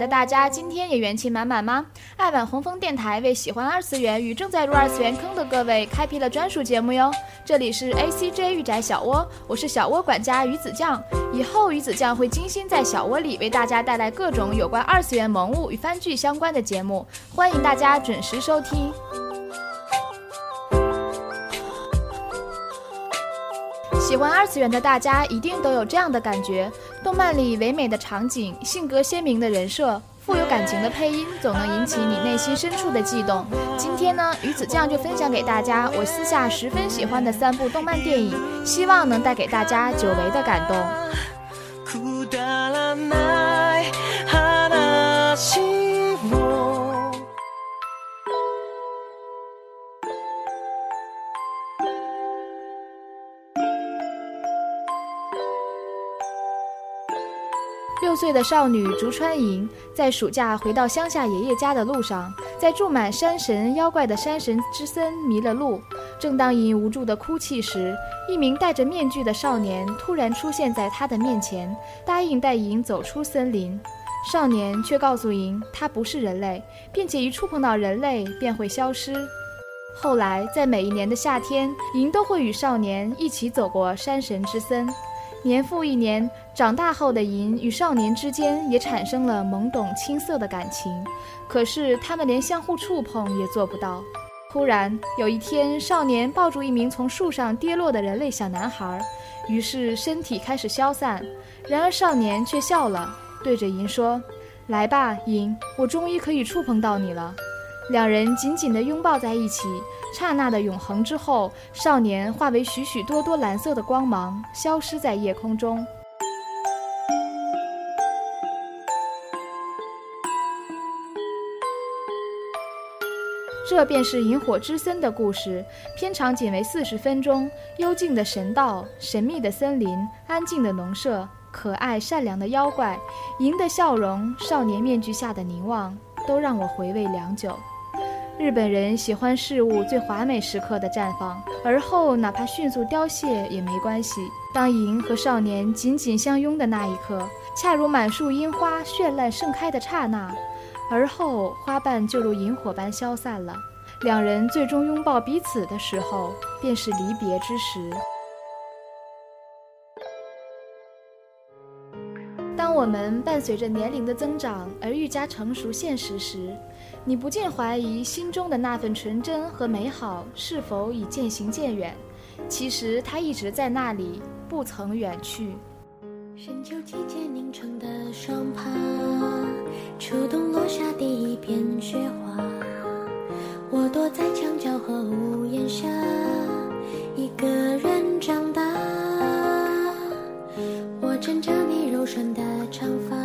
的大家，今天也元气满满吗？爱晚红枫电台为喜欢二次元与正在入二次元坑的各位开辟了专属节目哟。这里是 A C J 御宅小窝，我是小窝管家鱼子酱。以后鱼子酱会精心在小窝里为大家带来各种有关二次元萌物与番剧相关的节目，欢迎大家准时收听。喜欢二次元的大家一定都有这样的感觉：动漫里唯美的场景、性格鲜明的人设、富有感情的配音，总能引起你内心深处的悸动。今天呢，鱼子酱就分享给大家我私下十分喜欢的三部动漫电影，希望能带给大家久违的感动。的少女竹川银在暑假回到乡下爷爷家的路上，在住满山神妖怪的山神之森迷了路。正当银无助的哭泣时，一名戴着面具的少年突然出现在她的面前，答应带银走出森林。少年却告诉银，他不是人类，并且一触碰到人类便会消失。后来，在每一年的夏天，银都会与少年一起走过山神之森。年复一年，长大后的银与少年之间也产生了懵懂青涩的感情，可是他们连相互触碰也做不到。突然有一天，少年抱住一名从树上跌落的人类小男孩，于是身体开始消散。然而少年却笑了，对着银说：“来吧，银，我终于可以触碰到你了。”两人紧紧地拥抱在一起。刹那的永恒之后，少年化为许许多多蓝色的光芒，消失在夜空中。这便是《萤火之森》的故事，片长仅为四十分钟。幽静的神道，神秘的森林，安静的农舍，可爱善良的妖怪，银的笑容，少年面具下的凝望，都让我回味良久。日本人喜欢事物最华美时刻的绽放，而后哪怕迅速凋谢也没关系。当银和少年紧紧相拥的那一刻，恰如满树樱花绚烂盛开的刹那，而后花瓣就如萤火般消散了。两人最终拥抱彼此的时候，便是离别之时。当我们伴随着年龄的增长而愈加成熟现实时，你不禁怀疑心中的那份纯真和美好是否已渐行渐远？其实它一直在那里，不曾远去。深秋季节凝成的霜帕，初冬落下第一片雪花。我躲在墙角和屋檐下，一个人长大。我枕着你柔顺的长发，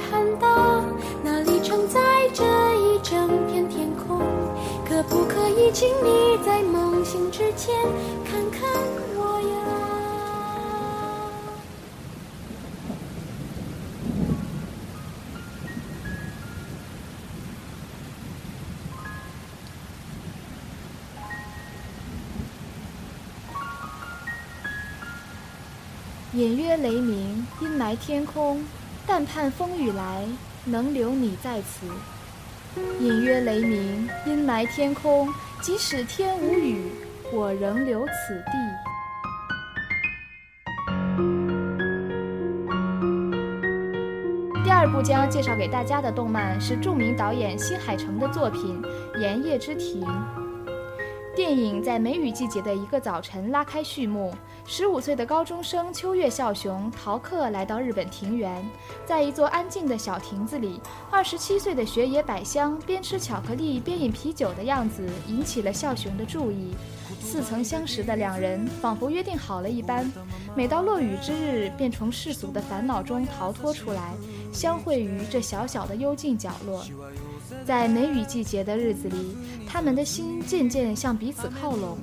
总是很大，那里承载着一整片天空？可不可以请你在梦醒之前看看我呀？隐约雷鸣，阴霾天空，但盼风雨来，能留你在此。隐约雷鸣，阴霾天空，即使天无雨，我仍留此地。第二部将介绍给大家的动漫是著名导演新海诚的作品《炎夜之庭》。电影在梅雨季节的一个早晨拉开序幕。十五岁的高中生秋月孝雄逃课来到日本庭园，在一座安静的小亭子里，二十七岁的雪野百香边吃巧克力边饮啤酒的样子引起了孝雄的注意。似曾相识的两人，仿佛约定好了一般，每到落雨之日，便从世俗的烦恼中逃脱出来，相会于这小小的幽静角落。在梅雨季节的日子里，他们的心渐渐向彼此靠拢。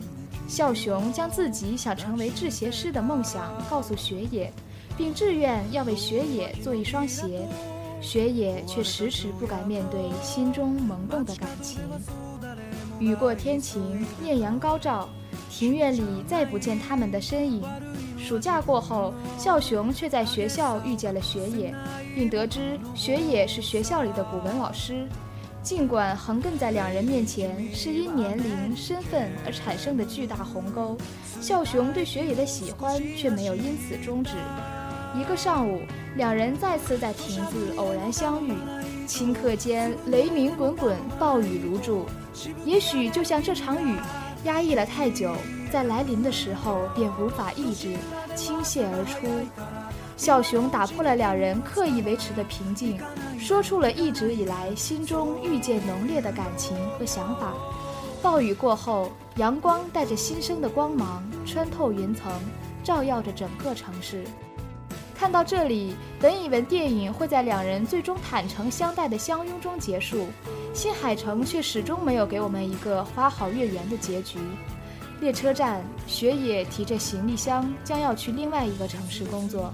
孝雄将自己想成为制鞋师的梦想告诉雪野，并志愿要为雪野做一双鞋。雪野却迟迟不敢面对心中萌动的感情。雨过天晴，艳阳高照，庭院里再不见他们的身影。暑假过后，孝雄却在学校遇见了雪野，并得知雪野是学校里的古文老师。尽管横亘在两人面前是因年龄、身份而产生的巨大鸿沟，孝雄对雪野的喜欢却没有因此终止。一个上午，两人再次在亭子偶然相遇，顷刻间雷鸣滚滚，暴雨如注。也许就像这场雨，压抑了太久，在来临的时候便无法抑制，倾泻而出。孝雄打破了两人刻意维持的平静，说出了一直以来心中愈见浓烈的感情和想法。暴雨过后，阳光带着新生的光芒，穿透云层，照耀着整个城市。看到这里，本以为电影会在两人最终坦诚相待的相拥中结束，新海诚却始终没有给我们一个花好月圆的结局。列车站，雪野提着行李箱，将要去另外一个城市工作。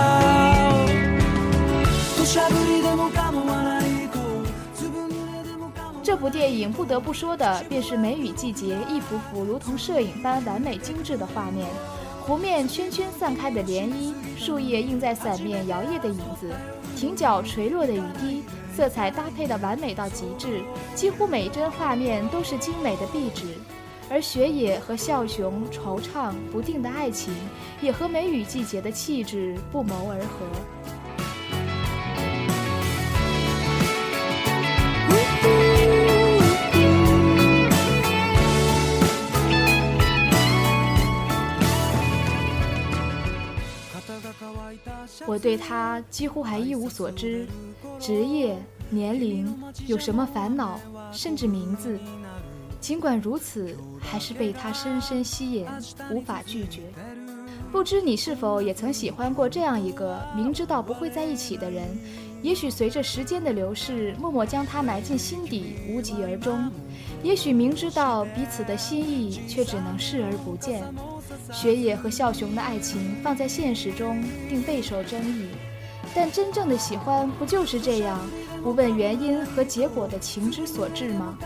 这部电影不得不说的，便是梅雨季节一幅幅如同摄影般完美精致的画面。湖面圈圈散开的涟漪，树叶映在伞面摇曳的影子，亭角垂落的雨滴，色彩搭配的完美到极致，几乎每一帧画面都是精美的壁纸。而雪野和孝雄惆怅不定的爱情，也和梅雨季节的气质不谋而合。我对他几乎还一无所知，职业、年龄、有什么烦恼，甚至名字。尽管如此，还是被他深深吸引，无法拒绝。不知你是否也曾喜欢过这样一个明知道不会在一起的人？也许随着时间的流逝，默默将他埋进心底，无疾而终；也许明知道彼此的心意，却只能视而不见。雪野和孝雄的爱情放在现实中定备受争议，但真正的喜欢不就是这样不问原因和结果的情之所至吗？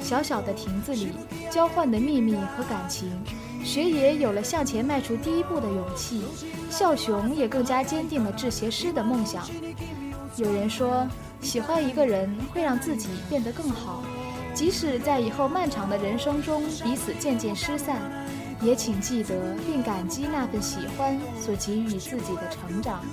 小小的亭子里交换的秘密和感情，雪野有了向前迈出第一步的勇气，孝雄也更加坚定了制鞋师的梦想。有人说，喜欢一个人会让自己变得更好，即使在以后漫长的人生中彼此渐渐失散也请记得并感激那份喜欢所给予自己的成长。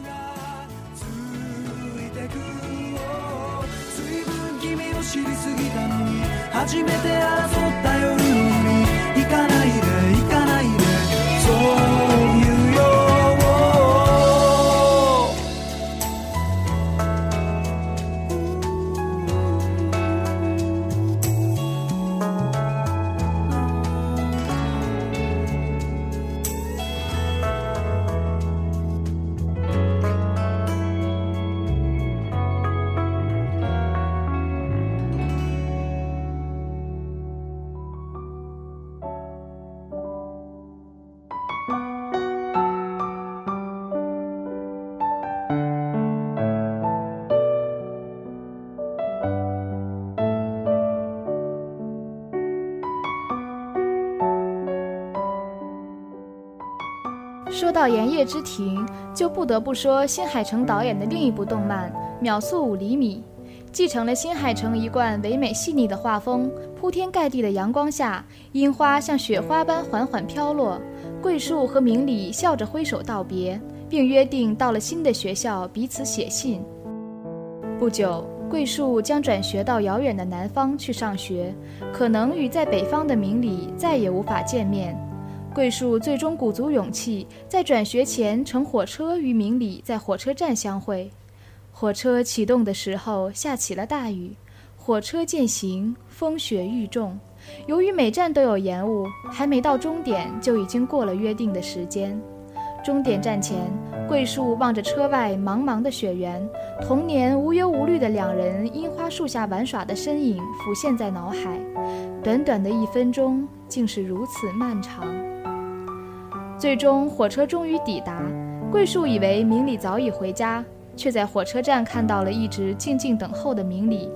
到盐业之庭，就不得不说新海诚导演的另一部动漫《秒速五厘米》，继承了新海诚一贯唯美细腻的画风。铺天盖地的阳光下，樱花像雪花般缓缓飘落。桂树和明里笑着挥手道别，并约定到了新的学校彼此写信。不久，桂树将转学到遥远的南方去上学，可能与在北方的明里再也无法见面。桂树最终鼓足勇气，在转学前乘火车与明里在火车站相会。火车启动的时候下起了大雨，火车渐行，风雪愈重。由于每站都有延误，还没到终点就已经过了约定的时间。终点站前，桂树望着车外茫茫的雪原，童年无忧无虑的两人樱花树下玩耍的身影浮现在脑海。短短的一分钟，竟是如此漫长。最终，火车终于抵达。桂树以为明里早已回家，却在火车站看到了一直静静等候的明里。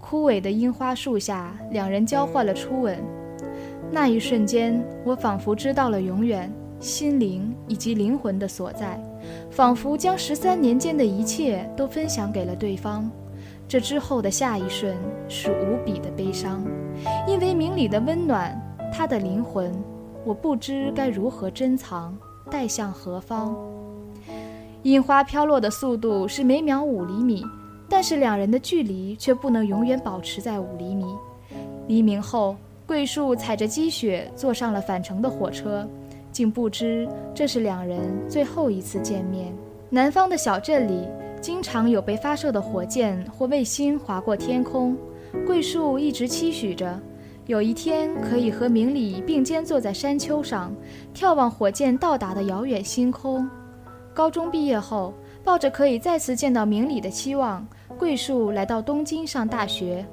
枯萎的樱花树下，两人交换了初吻。那一瞬间，我仿佛知道了永远、心灵以及灵魂的所在，仿佛将十三年间的一切都分享给了对方。这之后的下一瞬是无比的悲伤，因为明里的温暖，他的灵魂。我不知该如何珍藏，带向何方。樱花飘落的速度是每秒五厘米，但是两人的距离却不能永远保持在五厘米。黎明后，桂树踩着积雪坐上了返程的火车，竟不知这是两人最后一次见面。南方的小镇里，经常有被发射的火箭或卫星划过天空，桂树一直期许着。有一天可以和明里并肩坐在山丘上，眺望火箭到达的遥远星空。高中毕业后，抱着可以再次见到明里的期望，桂树来到东京上大学。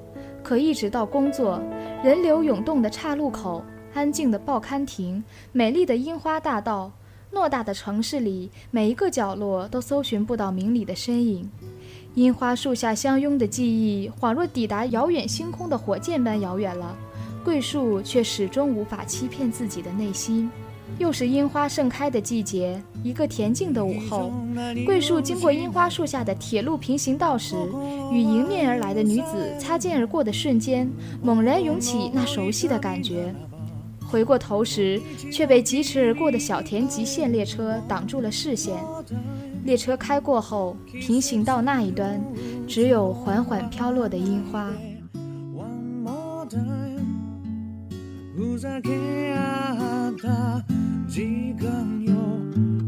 可一直到工作，人流涌动的岔路口，安静的报刊亭，美丽的樱花大道，偌大的城市里，每一个角落都搜寻不到明里的身影。樱花树下相拥的记忆，恍若抵达遥远星空的火箭般遥远了。桂树却始终无法欺骗自己的内心。又是樱花盛开的季节，一个恬静的午后，桂树经过樱花树下的铁路平行道时，与迎面而来的女子擦肩而过的瞬间，猛然涌起那熟悉的感觉。回过头时，却被疾驰而过的小田急线列车挡住了视线。列车开过后，平行道那一端，只有缓缓飘落的樱花。ふざけ合った時間よ。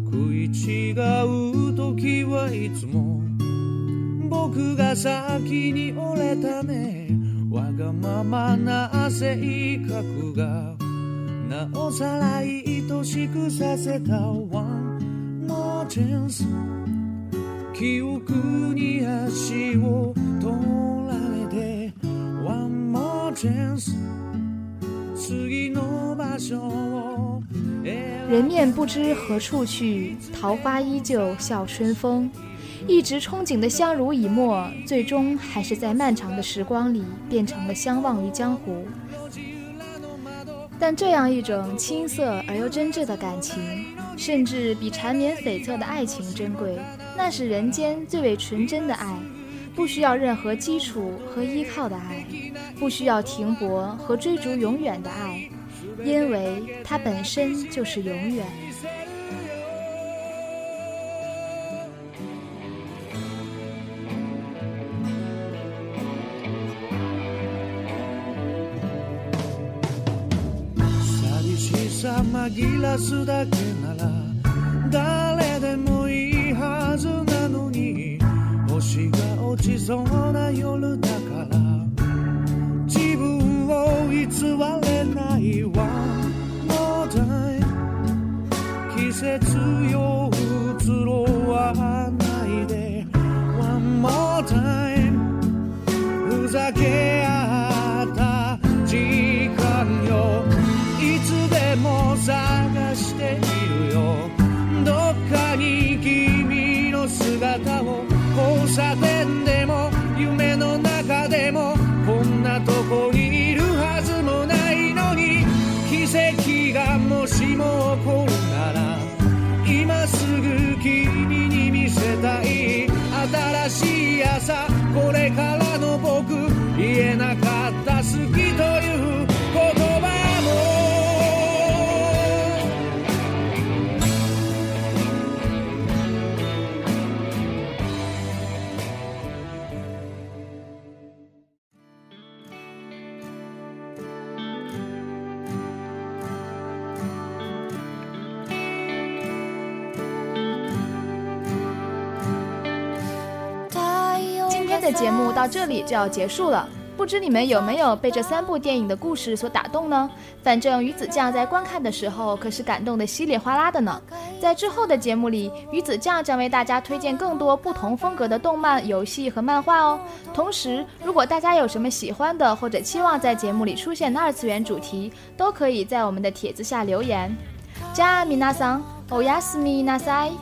食い違う時はいつも。僕が先に折れたね。わがままな性格が。なおさら愛しくさせた One more chance 記憶に足を取られて。One more chance 人面不知何处去，桃花依旧笑春风。一直憧憬的相濡以沫，最终还是在漫长的时光里变成了相忘于江湖。但这样一种青涩而又真挚的感情，甚至比缠绵悱恻的爱情珍贵。那是人间最为纯真的爱。不需要任何基础和依靠的爱，不需要停泊和追逐永远的爱，因为它本身就是永远。ちそうな夜だから自分を偽れないわ。More time 季節よ移ろう。さこれからの僕言えなか到这里就要结束了。不知你们有没有被这三部电影的故事所打动呢？反正鱼子酱在观看的时候可是感动的稀里哗啦的呢。在之后的节目里，鱼子酱将为大家推荐更多不同风格的动漫、游戏和漫画哦。同时，如果大家有什么喜欢的或者期望在节目里出现的二次元主题，都可以在我们的帖子下留言。じゃあ皆さん、おやすみなさい。